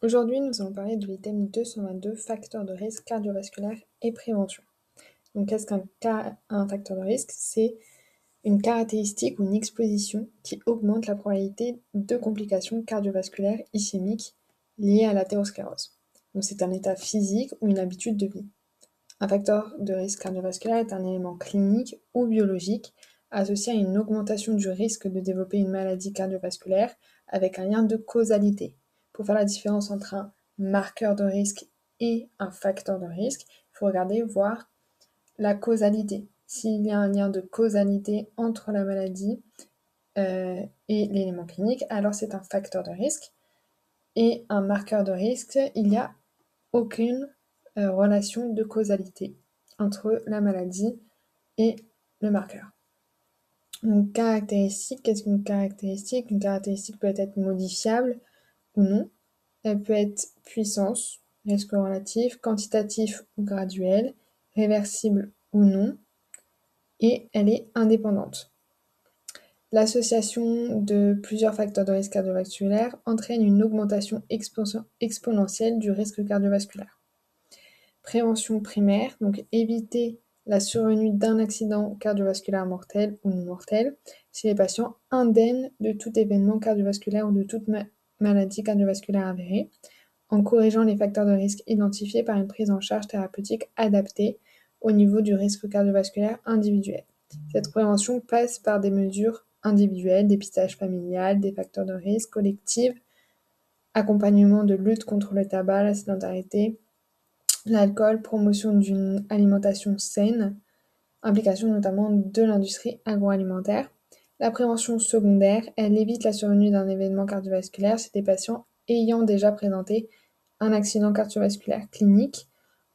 Aujourd'hui, nous allons parler de l'item 222, facteurs de risque cardiovasculaire et prévention. Donc, qu'est-ce qu'un facteur de risque C'est une caractéristique ou une exposition qui augmente la probabilité de complications cardiovasculaires ischémiques liées à l'athérosclérose. Donc, c'est un état physique ou une habitude de vie. Un facteur de risque cardiovasculaire est un élément clinique ou biologique associé à une augmentation du risque de développer une maladie cardiovasculaire avec un lien de causalité pour faire la différence entre un marqueur de risque et un facteur de risque, il faut regarder, voir la causalité. S'il y a un lien de causalité entre la maladie euh, et l'élément clinique, alors c'est un facteur de risque. Et un marqueur de risque, il n'y a aucune euh, relation de causalité entre la maladie et le marqueur. Une caractéristique, qu'est-ce qu'une caractéristique? Une caractéristique peut être modifiable ou non. Elle peut être puissance, risque relatif, quantitatif ou graduel, réversible ou non, et elle est indépendante. L'association de plusieurs facteurs de risque cardiovasculaire entraîne une augmentation exponentielle du risque cardiovasculaire. Prévention primaire, donc éviter la survenue d'un accident cardiovasculaire mortel ou non mortel chez les patients indemnes de tout événement cardiovasculaire ou de toute maladie cardiovasculaire avérée, en corrigeant les facteurs de risque identifiés par une prise en charge thérapeutique adaptée au niveau du risque cardiovasculaire individuel. Cette prévention passe par des mesures individuelles, dépistage familial, des facteurs de risque collectifs, accompagnement de lutte contre le tabac, la sédentarité, l'alcool, promotion d'une alimentation saine, implication notamment de l'industrie agroalimentaire. La prévention secondaire, elle évite la survenue d'un événement cardiovasculaire chez des patients ayant déjà présenté un accident cardiovasculaire clinique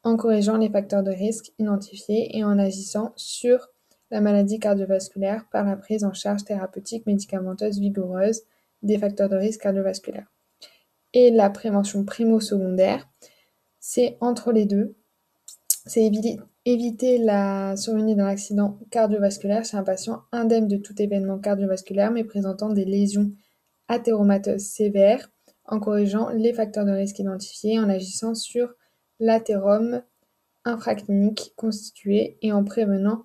en corrigeant les facteurs de risque identifiés et en agissant sur la maladie cardiovasculaire par la prise en charge thérapeutique médicamenteuse vigoureuse des facteurs de risque cardiovasculaire. Et la prévention primo-secondaire, c'est entre les deux. C'est éviter la survenue d'un accident cardiovasculaire chez un patient indemne de tout événement cardiovasculaire mais présentant des lésions athéromateuses sévères en corrigeant les facteurs de risque identifiés, en agissant sur l'athérome infraclinique constitué et en prévenant,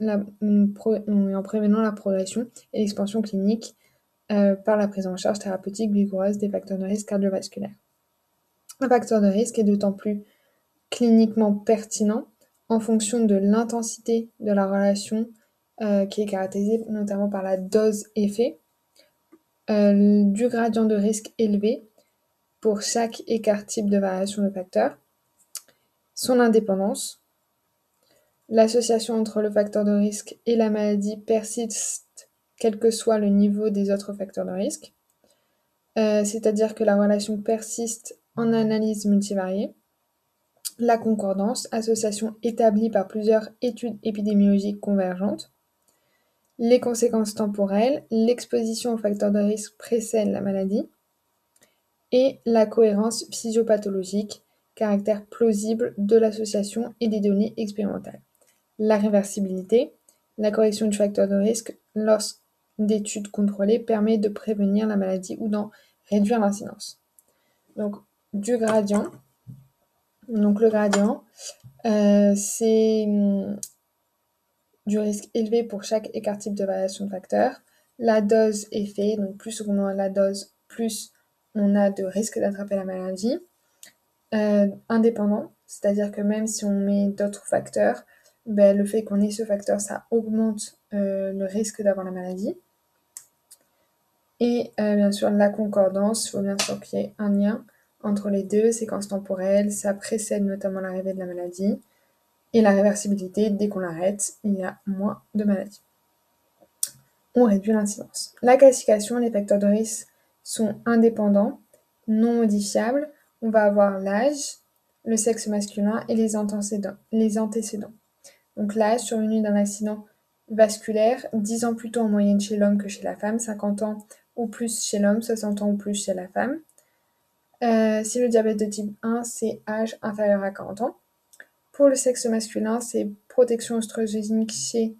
la, en prévenant la progression et l'expansion clinique euh, par la prise en charge thérapeutique vigoureuse des facteurs de risque cardiovasculaires. Un facteur de risque est d'autant plus cliniquement pertinent en fonction de l'intensité de la relation euh, qui est caractérisée notamment par la dose-effet, euh, du gradient de risque élevé pour chaque écart type de variation de facteur, son indépendance, l'association entre le facteur de risque et la maladie persiste quel que soit le niveau des autres facteurs de risque, euh, c'est-à-dire que la relation persiste en analyse multivariée, la concordance, association établie par plusieurs études épidémiologiques convergentes, les conséquences temporelles, l'exposition aux facteurs de risque précède la maladie, et la cohérence physiopathologique, caractère plausible de l'association et des données expérimentales. La réversibilité, la correction du facteur de risque lors d'études contrôlées permet de prévenir la maladie ou d'en réduire l'incidence. Donc, du gradient. Donc, le gradient, euh, c'est hum, du risque élevé pour chaque écart type de variation de facteur. La dose effet, donc plus on a la dose, plus on a de risque d'attraper la maladie. Euh, indépendant, c'est-à-dire que même si on met d'autres facteurs, ben, le fait qu'on ait ce facteur, ça augmente euh, le risque d'avoir la maladie. Et bien sûr, la concordance, il faut bien sûr qu'il y ait un lien entre les deux, séquences temporelles, ça précède notamment l'arrivée de la maladie. Et la réversibilité, dès qu'on l'arrête, il y a moins de maladies. On réduit l'incidence. La classification, les facteurs de risque sont indépendants, non modifiables. On va avoir l'âge, le sexe masculin et les antécédents. Les antécédents. Donc l'âge survenu d'un accident vasculaire, 10 ans plus tôt en moyenne chez l'homme que chez la femme, 50 ans ou plus chez l'homme, 60 ans ou plus chez la femme. Euh, si le diabète de type 1, c'est âge inférieur à 40 ans. Pour le sexe masculin, c'est protection oestrogénique chez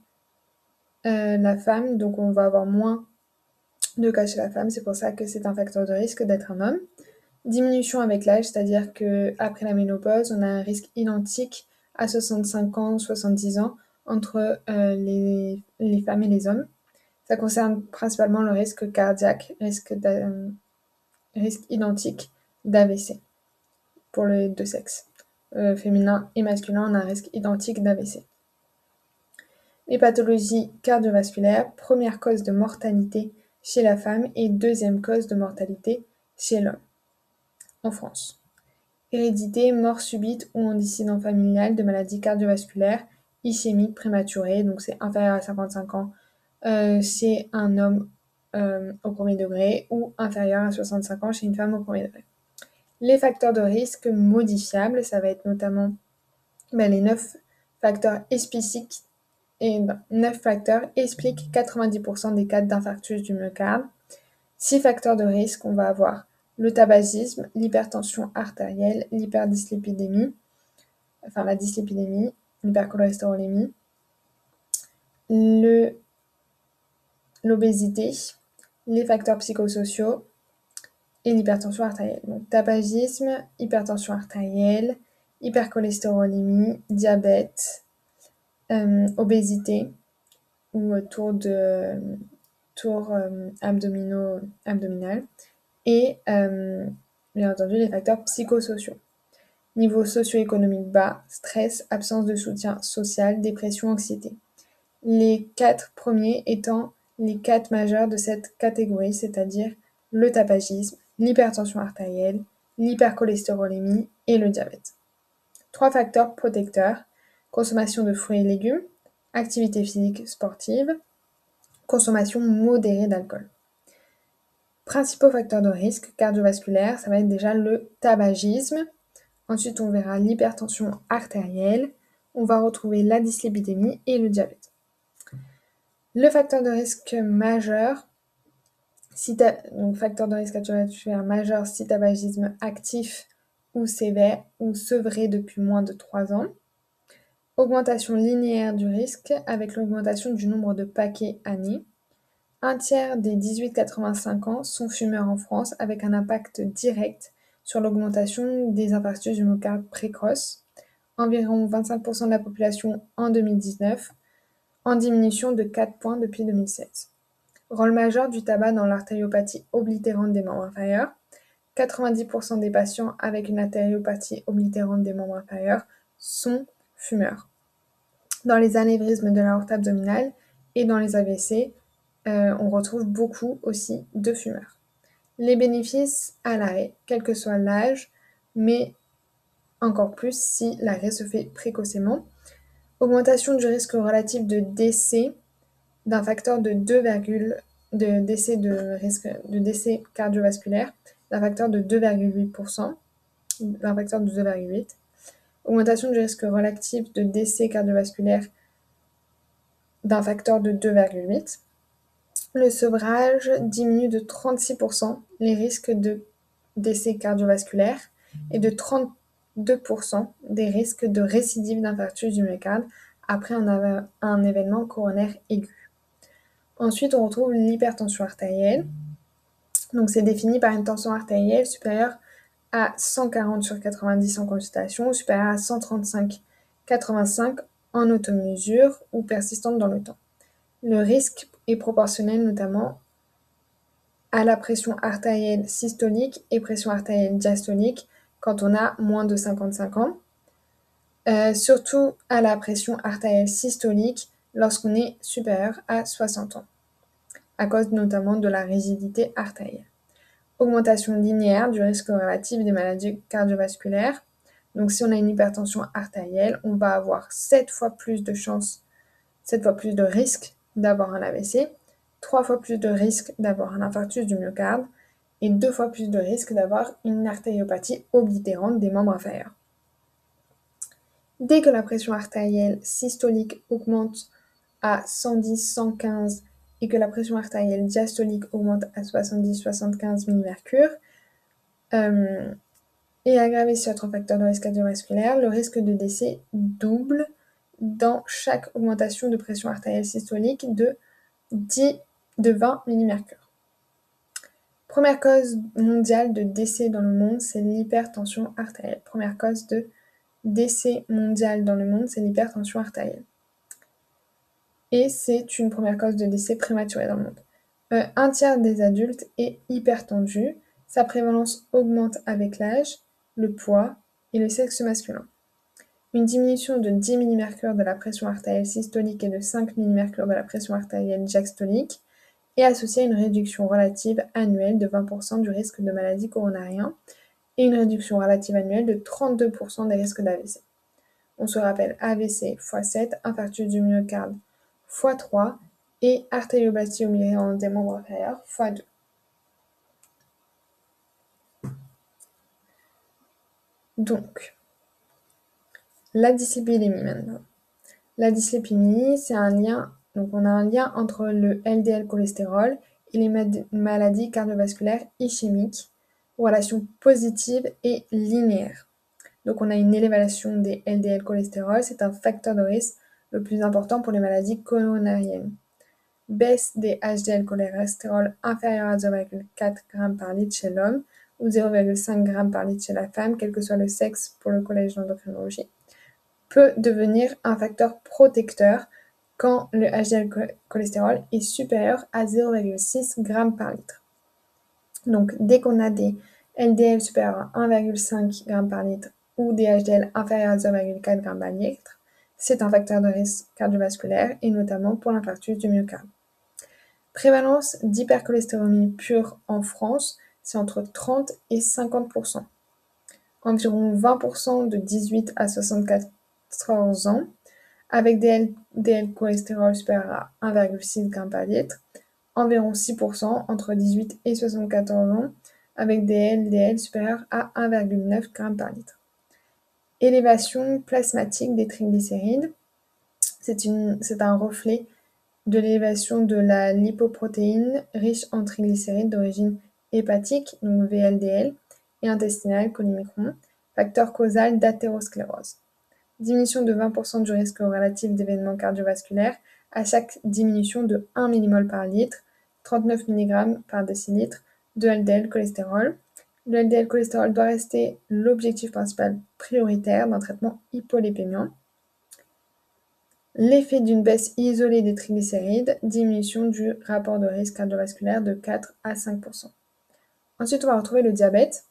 euh, la femme, donc on va avoir moins de cas chez la femme, c'est pour ça que c'est un facteur de risque d'être un homme. Diminution avec l'âge, c'est-à-dire qu'après la ménopause, on a un risque identique à 65 ans, 70 ans entre euh, les, femmes et les hommes. Ça concerne principalement le risque cardiaque, risque identique d'AVC pour les deux sexes. Euh, féminin et masculin, on a un risque identique d'AVC. Les pathologies cardiovasculaires, première cause de mortalité chez la femme et deuxième cause de mortalité chez l'homme en France. Hérédité, mort subite ou antécédent familial de maladies cardiovasculaires, ischémique prématurée, donc c'est inférieur à 55 ans euh, chez un homme euh, au premier degré ou inférieur à 65 ans chez une femme au premier degré. Les facteurs de risque modifiables, ça va être notamment ben, les 9 facteurs spécifiques et 9 facteurs expliquent 90% des cas d'infarctus du myocarde. 6 facteurs de risque, on va avoir le tabagisme, l'hypertension artérielle, l'hyperdyslipidémie, enfin la dyslipidémie, l'hypercholestérolémie, l'obésité, les facteurs psychosociaux et l'hypertension artérielle. Donc tabagisme, hypertension artérielle, hypercholestérolémie, diabète, euh, obésité ou tour de tour euh, abdominaux abdominal et euh, bien entendu les facteurs psychosociaux. Niveau socio-économique bas, stress, absence de soutien social, dépression, anxiété. Les quatre premiers étant les quatre majeurs de cette catégorie, c'est-à-dire le tabagisme, l'hypertension artérielle, l'hypercholestérolémie et le diabète. Trois facteurs protecteurs, consommation de fruits et légumes, activité physique sportive, consommation modérée d'alcool. Principaux facteurs de risque cardiovasculaire, ça va être déjà le tabagisme. Ensuite, on verra l'hypertension artérielle. On va retrouver la dyslipidémie et le diabète. Le facteur de risque majeur, donc facteur de risque cardiovasculaire majeur si tabagisme actif ou sévère ou sevré depuis moins de 3 ans. Augmentation linéaire du risque avec l'augmentation du nombre de paquets années. Un tiers des 18-85 ans sont fumeurs en France avec un impact direct sur l'augmentation des infarctus du myocarde précoce, environ 25% de la population en 2019, en diminution de 4 points depuis 2016. Rôle majeur du tabac dans l'artériopathie oblitérante des membres inférieurs. 90% des patients avec une artériopathie oblitérante des membres inférieurs sont fumeurs. Dans les anévrismes de l'aorte abdominale et dans les AVC, euh, on retrouve beaucoup aussi de fumeurs. Les bénéfices à l'arrêt, quel que soit l'âge, mais encore plus si l'arrêt se fait précocement. Augmentation du risque relatif de décès d'un facteur de 2, de décès de risque de décès cardiovasculaire d'un facteur de 2,8%, d'un facteur de 2,8. Augmentation du risque relatif de décès cardiovasculaire d'un facteur de 2,8. Le sevrage diminue de 36% les risques de décès cardiovasculaire et de 32% des risques de récidive d'infarctus du myocarde après un, un événement coronaire aigu. Ensuite, on retrouve l'hypertension artérielle. Donc, c'est défini par une tension artérielle supérieure à 140 sur 90 en consultation, ou supérieure à 135 85 en automesure ou persistante dans le temps. Le risque est proportionnel notamment à la pression artérielle systolique et pression artérielle diastolique quand on a moins de 55 ans, euh, surtout à la pression artérielle systolique lorsqu'on est supérieur à 60 ans, à cause notamment de la rigidité artérielle. Augmentation linéaire du risque relatif des maladies cardiovasculaires. Donc si on a une hypertension artérielle, on va avoir 7 fois plus de chances, 7 fois plus de risques d'avoir un AVC, trois fois plus de risque d'avoir un infarctus du myocarde et deux fois plus de risque d'avoir une artériopathie oblitérante des membres inférieurs. Dès que la pression artérielle systolique augmente à 110-115 et que la pression artérielle diastolique augmente à 70-75 mmHg, euh, et aggravé sur autre facteur de risque cardiovasculaire, le risque de décès double dans chaque augmentation de pression artérielle systolique de 10 de 20 mmHg. Première cause mondiale de décès dans le monde, c'est l'hypertension artérielle. Première cause de décès mondial dans le monde, c'est l'hypertension artérielle. Et c'est une première cause de décès prématuré dans le monde. Euh, un tiers des adultes est hypertendu. Sa prévalence augmente avec l'âge, le poids et le sexe masculin. Une diminution de 10 mmHg de la pression artérielle systolique et de 5 mmHg de la pression artérielle diastolique est associée à une réduction relative annuelle de 20% du risque de maladie coronarien et une réduction relative annuelle de 32% des risques d'AVC. On se rappelle AVC x 7, infarctus du myocarde x 3 et artérioplastie milieu des membres inférieurs x 2. Donc, la dyslipidémie maintenant. La dyslipidémie, c'est un lien, donc on a un lien entre le LDL cholestérol et les maladies cardiovasculaires ischémiques, relation positive et linéaire. Donc on a une élévation des LDL cholestérol, c'est un facteur de risque le plus important pour les maladies coronariennes. Baisse des HDL cholestérol inférieur à 0,4 g par litre chez l'homme ou 0,5 g par litre chez la femme, quel que soit le sexe pour le collège d'endocrinologie peut devenir un facteur protecteur quand le HDL cholestérol est supérieur à 0,6 g par litre. Donc, dès qu'on a des LDL supérieurs à 1,5 g par litre ou des HDL inférieurs à 0,4 g par litre, c'est un facteur de risque cardiovasculaire et notamment pour l'infarctus du myocarde. Prévalence d'hypercholestérolémie pure en France, c'est entre 30 et 50% Environ 20% de 18 à 64 ans, avec des LDL cholestérol supérieur à 1,6 g par litre, environ 6% entre 18 et 74 ans, avec des LDL supérieurs à 1,9 g par litre. Élévation plasmatique des triglycérides, c'est un reflet de l'élévation de la lipoprotéine riche en triglycérides d'origine hépatique, donc VLDL, et intestinale, choliomicron, facteur causal d'athérosclérose diminution de 20% du risque relatif d'événements cardiovasculaires à chaque diminution de 1 mmol par litre, 39 mg par décilitre de LDL cholestérol. Le LDL cholestérol doit rester l'objectif principal prioritaire d'un traitement hypolipémiant. L'effet d'une baisse isolée des triglycérides, diminution du rapport de risque cardiovasculaire de 4 à 5%. Ensuite, on va retrouver le diabète.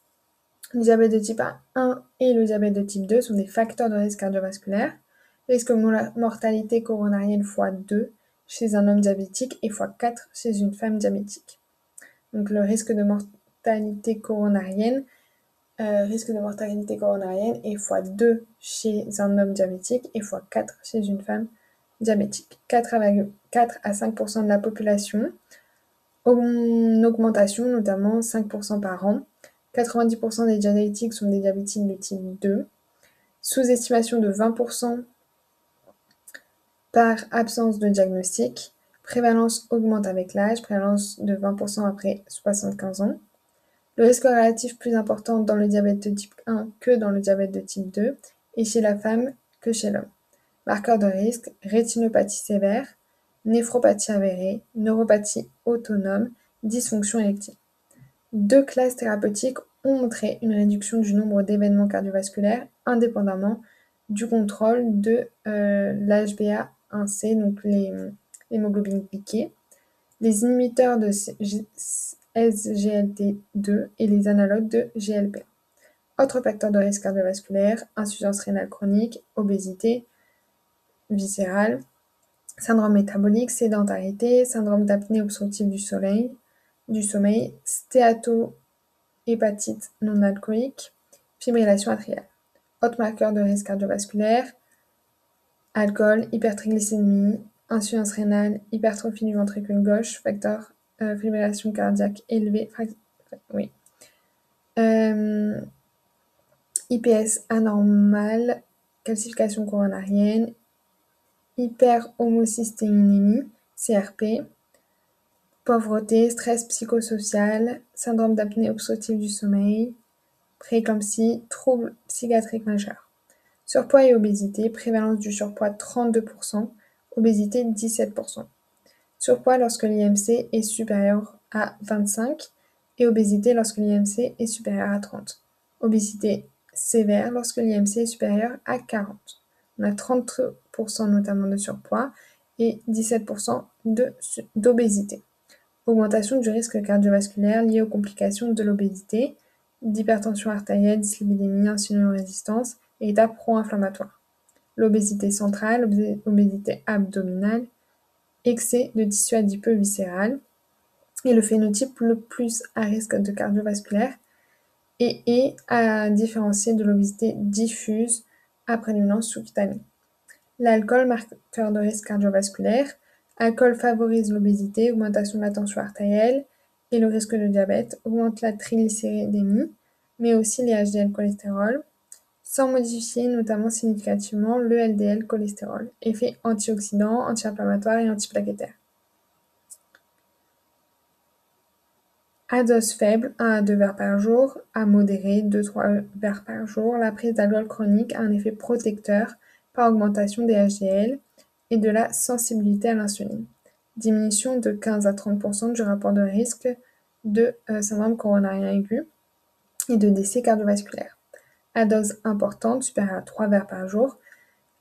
Le diabète de type 1 et le diabète de type 2 sont des facteurs de risque cardiovasculaire. Risque mortalité coronarienne x2 chez un homme diabétique et x4 chez une femme diabétique. Donc le risque de mortalité coronarienne, euh, risque de mortalité coronarienne est x2 chez un homme diabétique et x4 chez une femme diabétique. 4 à, 4 à 5% de la population en augmentation, notamment 5% par an. 90% des diabétiques sont des diabétiques de type 2. Sous-estimation de 20% par absence de diagnostic. Prévalence augmente avec l'âge, prévalence de 20% après 75 ans. Le risque relatif plus important dans le diabète de type 1 que dans le diabète de type 2 et chez la femme que chez l'homme. Marqueur de risque, rétinopathie sévère, néphropathie avérée, neuropathie autonome, dysfonction élective. Deux classes thérapeutiques ont montré une réduction du nombre d'événements cardiovasculaires indépendamment du contrôle de euh, l'HbA1c, donc l'hémoglobine glyquée, les inhibiteurs de SGLT2 et les analogues de GLP. Autres facteurs de risque cardiovasculaire, insuffisance rénale chronique, obésité viscérale, syndrome métabolique, sédentarité, syndrome d'apnée obstructive du, soleil, du sommeil, stéatohépatite non alcoolique, fibrillation atriale. Autres marqueurs de risque cardiovasculaire, alcool, hypertriglycémie, insuffisance rénale, hypertrophie du ventricule gauche, facteur euh, fibrillation cardiaque élevée, oui. Euh, IPS anormal, calcification coronarienne, hyperhomocystéinémie, CRP, pauvreté, stress psychosocial, syndrome d'apnée obstructive du sommeil, prééclampsie, troubles psychiatriques majeurs. Surpoids et obésité, prévalence du surpoids 32%, obésité 17%. Surpoids lorsque l'IMC est supérieur à 25, et obésité lorsque l'IMC est supérieur à 30. Obésité sévère lorsque l'IMC est supérieur à 40. On a 30% notamment de surpoids et 17% d'obésité. Augmentation du risque cardiovasculaire lié aux complications de l'obésité, d'hypertension artérielle, dyslipidémie, insulino-résistance et état pro-inflammatoire. L'obésité centrale, obésité abdominale, excès de tissu adipeux viscéral est le phénotype le plus à risque de cardiovasculaire et est à différencier de l'obésité diffuse à prédominance sous-cutanée. L'alcool, marqueur de risque cardiovasculaire, alcool favorise l'obésité, augmentation de la tension artérielle et le risque de diabète, augmente la triglycéridémie, mais aussi les HDL cholestérol, sans modifier notamment significativement le LDL cholestérol, effet antioxydant, anti-inflammatoire et antiplaquettaire. À dose faible, 1 à 2 verres par jour, à modéré, 2-3 verres par jour, la prise d'alcool chronique a un effet protecteur par augmentation des HDL et de la sensibilité à l'insuline. Diminution de 15 à 30% du rapport de risque de euh, syndrome coronarien aigu et de décès cardiovasculaire. À dose importante, supérieure à 3 verres par jour,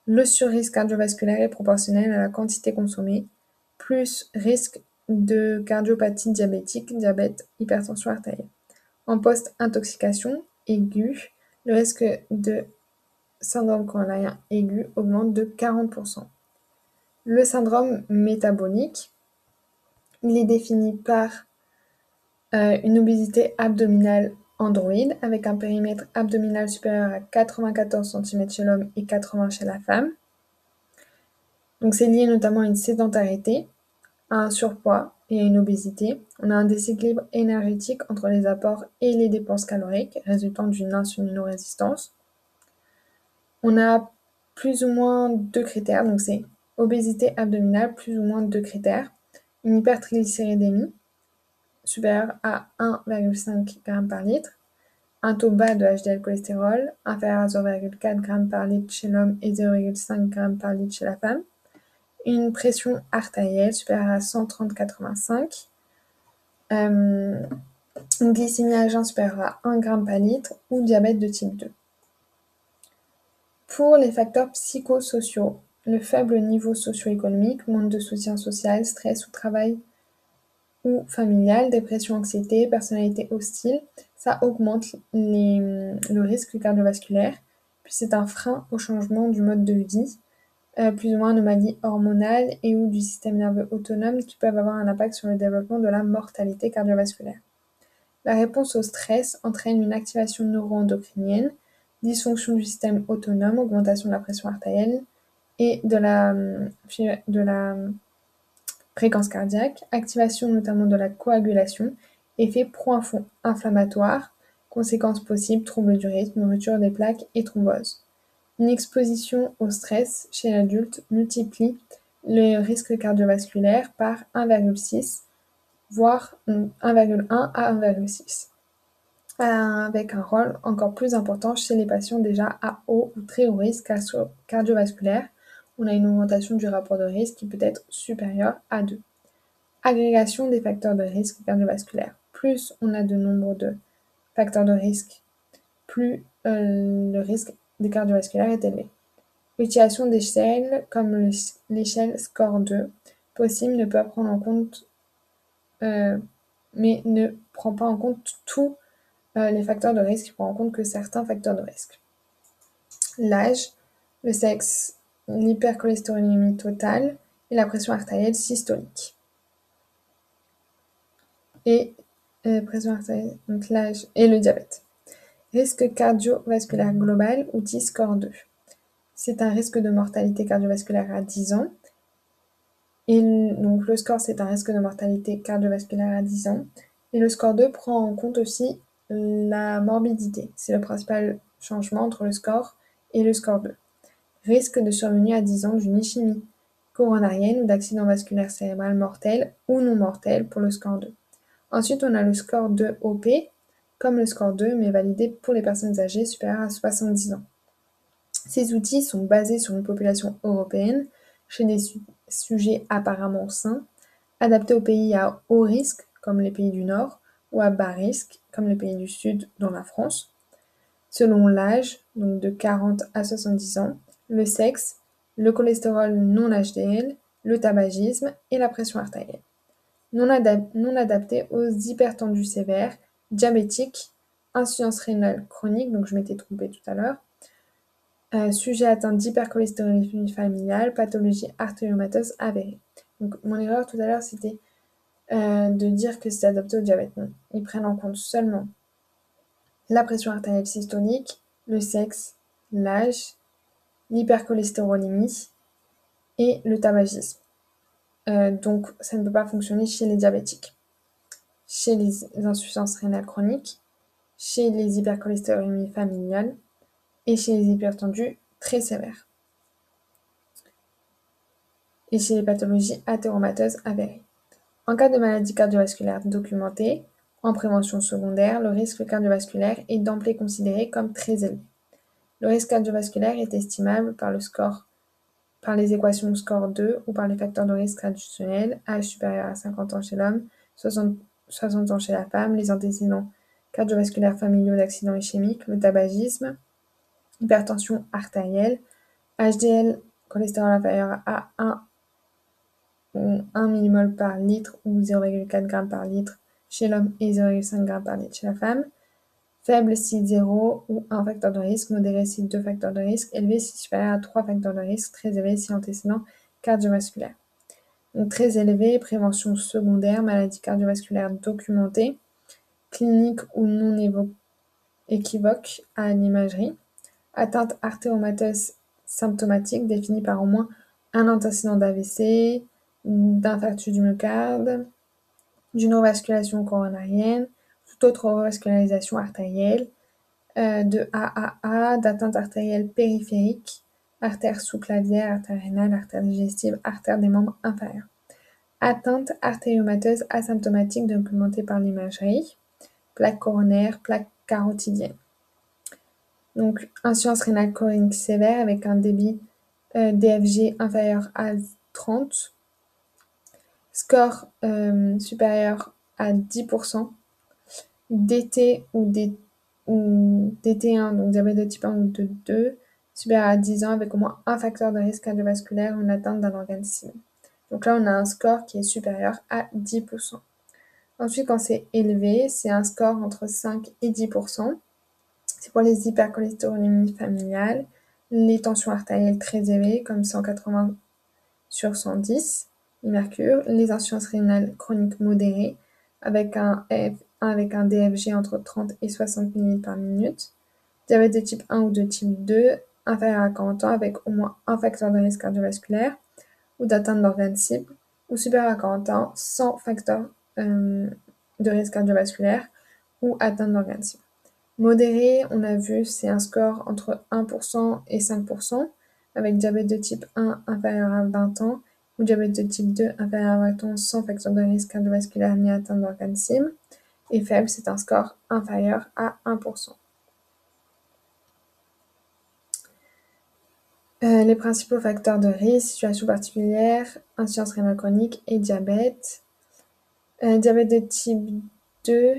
le surrisque cardiovasculaire est proportionnel à la quantité consommée, plus risque de cardiopathie diabétique, diabète, hypertension artérielle. En post-intoxication aiguë, le risque de syndrome coronarien aigu augmente de 40%. Le syndrome métabolique, il est défini par euh, une obésité abdominale androïde avec un périmètre abdominal supérieur à 94 cm chez l'homme et 80 chez la femme. Donc c'est lié notamment à une sédentarité, un surpoids et à une obésité. On a un déséquilibre énergétique entre les apports et les dépenses caloriques résultant d'une insulinorésistance. On a plus ou moins deux critères, donc c'est obésité abdominale, plus ou moins deux critères. Une hypertriglycéridémie supérieure à 1,5 g par litre, un taux bas de HDL cholestérol inférieur à 0,4 g par litre chez l'homme et 0,5 g par litre chez la femme, une pression artérielle supérieure à 130-85, euh, une glycémie à jeun supérieure à 1 g par litre ou diabète de type 2. Pour les facteurs psychosociaux, le faible niveau socio-économique, manque de soutien social, stress ou travail ou familial, dépression, anxiété, personnalité hostile, ça augmente le risque cardiovasculaire, puis c'est un frein au changement du mode de vie euh, plus ou moins anomalies hormonales et ou du système nerveux autonome qui peuvent avoir un impact sur le développement de la mortalité cardiovasculaire. La réponse au stress entraîne une activation neuroendocrinienne, dysfonction du système autonome, augmentation de la pression artérielle et de la, de la fréquence cardiaque, activation notamment de la coagulation, effet pro-inflammatoire, conséquences possibles, troubles du rythme, nourriture des plaques et thrombose. Une exposition au stress chez l'adulte multiplie le risque cardiovasculaire par 1,6, voire 1,1 à 1,6, avec un rôle encore plus important chez les patients déjà à haut ou très haut risque cardiovasculaire. On a une augmentation du rapport de risque qui peut être supérieure à 2. Agrégation des facteurs de risque cardiovasculaire. Plus on a de nombre de facteurs de risque, plus euh, le risque cardiovasculaire est élevé. L'utilisation d'échelles comme l'échelle SCORE2 possible ne peut prendre en compte, euh, mais ne prend pas en compte tous euh, les facteurs de risque, il prend en compte que certains facteurs de risque. L'âge, le sexe, l'hypercholestérolémie totale et la pression artérielle systolique. Et euh, pression artérielle, donc et le diabète. Risque cardiovasculaire global ou score 2. C'est un risque de mortalité cardiovasculaire à 10 ans. Et donc le score, c'est un risque de mortalité cardiovasculaire à 10 ans. Et le score 2 prend en compte aussi la morbidité. C'est le principal changement entre le score et le score 2. Risque de survenue à 10 ans d'une ischémie coronarienne ou d'accident vasculaire cérébral mortel ou non mortel pour le score 2. Ensuite, on a le score 2 OP comme le score 2, mais validé pour les personnes âgées supérieures à 70 ans. Ces outils sont basés sur une population européenne, chez des sujets apparemment sains, adaptés aux pays à haut risque, comme les pays du Nord, ou à bas risque, comme les pays du Sud, dont la France, selon l'âge, donc de 40 à 70 ans, le sexe, le cholestérol non HDL, le tabagisme et la pression artérielle. Non, adapté aux hypertendus sévères, diabétiques, insuffisance rénale chronique, donc je m'étais trompée tout à l'heure, euh, sujet atteint d'hypercholestérolémie familiale, pathologie artériomateuse avérée. Donc mon erreur tout à l'heure, c'était euh, de dire que c'est adapté au diabète. Non, ils prennent en compte seulement la pression artérielle systolique, le sexe, l'âge, l'hypercholestérolémie et le tabagisme. Euh, donc ça ne peut pas fonctionner chez les diabétiques, chez les insuffisances rénales chroniques, chez les hypercholestérolémies familiales et chez les hypertendus très sévères et chez les pathologies athéromateuses avérées. En cas de maladie cardiovasculaire documentée, en prévention secondaire, le risque cardiovasculaire est d'emblée considéré comme très élevé. Le risque cardiovasculaire est estimable par le score par les équations score 2 ou par les facteurs de risque traditionnels, âge supérieur à 50 ans chez l'homme, 60, 60 ans chez la femme, les antécédents cardiovasculaires familiaux d'accidents ischémiques, le tabagisme, hypertension artérielle, HDL, cholestérol inférieur à 1 1 mmol par litre ou 0,4 g par litre chez l'homme et 0,5 g par litre chez la femme. Faible si 0 ou 1 facteur de risque, modéré si 2 facteurs de risque, élevé si supérieur à 3 facteurs de risque, très élevé si antécédent cardiovasculaire. Donc très élevé, prévention secondaire, maladie cardiovasculaire documentée, clinique ou non équivoque à l'imagerie, atteinte artériomateuse symptomatique définie par au moins un antécédent d'AVC, d'infarctus du myocarde, d'une revascularisation coronarienne, revascularisation artérielle, euh, de AAA, d'atteinte artérielle périphérique, artère sous-clavière, artère rénale, artère digestive, artère des membres inférieurs. Atteinte artériomateuse asymptomatique documentée par l'imagerie, plaque coronaire, plaque carotidienne. Donc, insuffisance rénale chronique sévère avec un débit euh, DFG inférieur à 30, score euh, supérieur à 10%, DT ou, DT1, donc diabète de type 1 ou de 2, supérieur à 10 ans avec au moins un facteur de risque cardiovasculaire en atteinte d'un organe cible. Donc là, on a un score qui est supérieur à 10%. Ensuite, quand c'est élevé, c'est un score entre 5 et 10%. C'est pour les hypercholestérolémies familiales, les tensions artérielles très élevées, comme 180 sur 110, mercure, les insuffisances rénales chroniques modérées, avec un, avec un DFG entre 30 et 60 ml par minute, diabète de type 1 ou de type 2, inférieur à 40 ans, avec au moins un facteur de risque cardiovasculaire ou d'atteinte d'organes cibles, ou supérieur à 40 ans, sans facteur euh, de risque cardiovasculaire ou atteinte d'organes cibles. Modéré, on a vu, c'est un score entre 1% et 5%, avec diabète de type 1 inférieur à 20 ans ou diabète de type 2 inférieur à 20 ans sans facteur de risque cardiovasculaire ni atteinte d'organes cibles. Faible, c'est un score inférieur à 1%. Euh, les principaux facteurs de risque, situation particulière, insuffisance rénale chronique et diabète. Euh, diabète de type 2,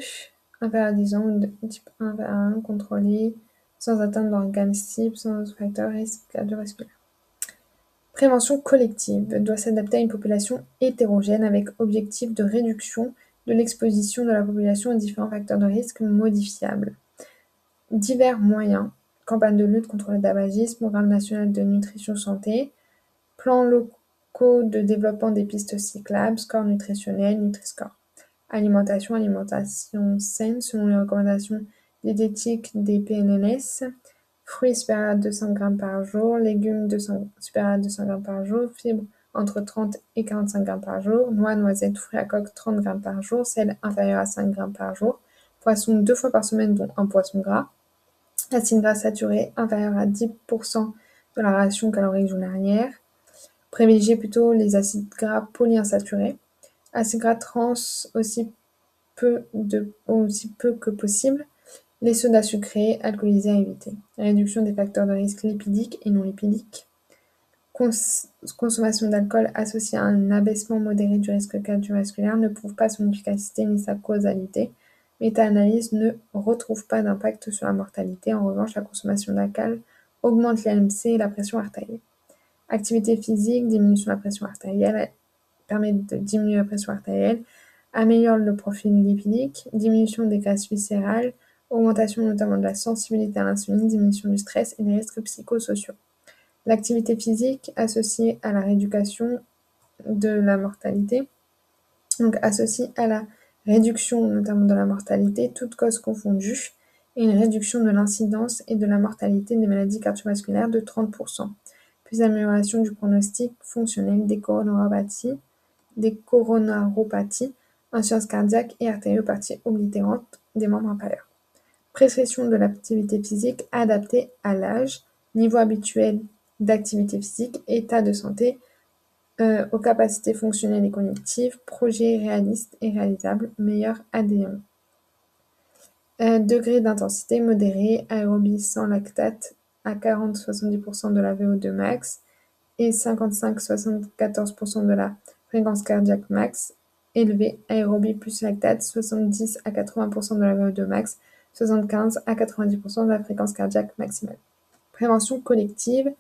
inférieur à 10 ans, de type 1 inférieur à 1, contrôlé, sans atteinte d'organes cibles, sans facteur risque cardiovasculaire. Prévention collective doit s'adapter à une population hétérogène avec objectif de réduction de l'exposition de la population aux différents facteurs de risque modifiables. Divers moyens campagne de lutte contre le tabagisme, programme national de nutrition santé, plans locaux de développement des pistes cyclables, score nutritionnel, Nutri-Score. Alimentation, alimentation saine selon les recommandations diététiques des PNLS, fruits supérieurs à 200 g par jour, légumes supérieurs à 200 g par jour, fibres entre 30 et 45 g par jour, noix, noisettes, fruits à coque 30 g par jour, sel inférieur à 5 g par jour, poisson deux fois par semaine dont un poisson gras, Acide gras saturé inférieur à 10% de la ration calorique journalière. Privilégiez plutôt les acides gras polyinsaturés. Acides gras trans aussi peu, aussi peu que possible. Les sodas sucrés, alcoolisés à éviter. Réduction des facteurs de risque lipidiques et non lipidiques. Consommation d'alcool associée à un abaissement modéré du risque cardiovasculaire ne prouve pas son efficacité ni sa causalité. Méta-analyse ne retrouve pas d'impact sur la mortalité. En revanche, la consommation d'alcool augmente l'AMC et la pression artérielle. Activité physique, diminution de la pression artérielle, permet de diminuer la pression artérielle, améliore le profil lipidique, diminution des graisses viscérales, augmentation notamment de la sensibilité à l'insuline, diminution du stress et des risques psychosociaux. L'activité physique associée à la rééducation de la mortalité, donc associée à la réduction notamment de la mortalité, toutes causes confondues, et une réduction de l'incidence et de la mortalité des maladies cardiovasculaires de 30%, puis amélioration du pronostic fonctionnel des coronaropathies, des coronaropathies, insuffisance cardiaque et artériopathie oblitérante des membres inférieurs. Prescription de l'activité physique adaptée à l'âge, niveau habituel d'activité physique, état de santé, euh, aux capacités fonctionnelles et cognitives, projet réaliste et réalisable, meilleur ADN. Euh, degré d'intensité modéré, aérobie sans lactate à 40-70% de la VO2 max et 55-74% de la fréquence cardiaque max, élevé, aérobie plus lactate, 70 à 80% de la VO2 max, 75 à 90% de la fréquence cardiaque maximale. Prévention collective,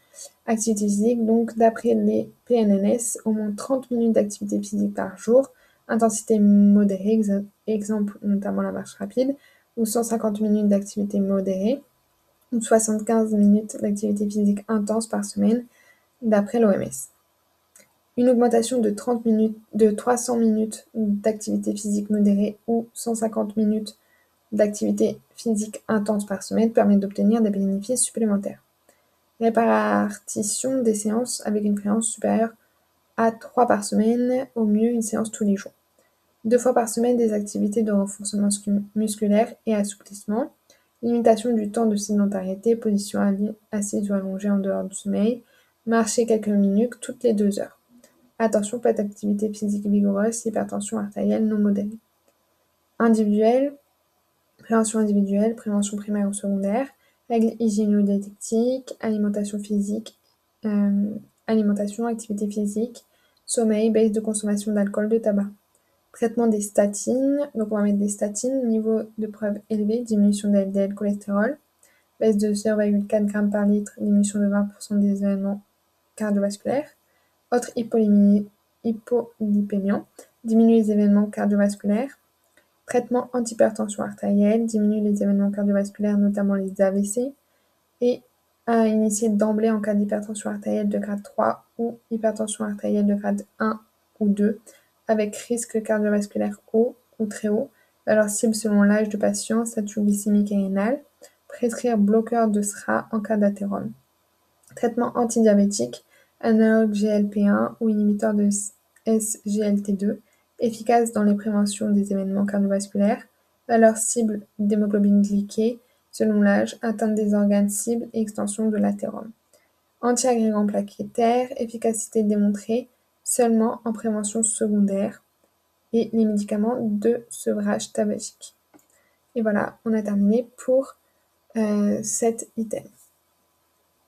activité physique, donc d'après les PNNS, au moins 30 minutes d'activité physique par jour, intensité modérée, exemple notamment la marche rapide, ou 150 minutes d'activité modérée, ou 75 minutes d'activité physique intense par semaine, d'après l'OMS. Une augmentation de 30 minutes, de 300 minutes d'activité physique modérée ou 150 minutes d'activité physique intense par semaine permet d'obtenir des bénéfices supplémentaires. Répartition des séances avec une fréquence supérieure à 3 par semaine, au mieux une séance tous les jours. Deux fois par semaine, des activités de renforcement musculaire et assouplissement. Limitation du temps de sédentarité, position assise ou allongée en dehors du sommeil. Marcher quelques minutes toutes les deux heures. Attention, pas d'activité physique vigoureuse, hypertension artérielle non modérée. Individuelle, prévention individuelle, prévention primaire ou secondaire, règles hygiéno-détectiques, alimentation physique, euh, alimentation, activité physique, sommeil, baisse de consommation d'alcool, de tabac. Traitement des statines, donc on va mettre des statines, niveau de preuve élevé, diminution de LDL cholestérol, baisse de 0,4 g par litre, diminution de 20% des événements cardiovasculaires. Autre hypolipémiant, diminue les événements cardiovasculaires. Traitement antihypertension artérielle, diminue les événements cardiovasculaires, notamment les AVC. Et à initier d'emblée en cas d'hypertension artérielle de grade 3 ou hypertension artérielle de grade 1 ou 2, avec risque cardiovasculaire haut ou très haut, alors cible selon l'âge du patient, statut glycémique et rénal. Prescrire bloqueur de SRA en cas d'athérome. Traitement antidiabétique, analogue GLP1 ou inhibiteur de SGLT2, efficace dans les préventions des événements cardiovasculaires, valeur cible d'hémoglobine glyquée selon l'âge, atteinte des organes cibles et extension de l'athérome. Antiagrégant plaquettaire, efficacité démontrée seulement en prévention secondaire et les médicaments de sevrage tabagique. Et voilà, on a terminé pour euh, cet item.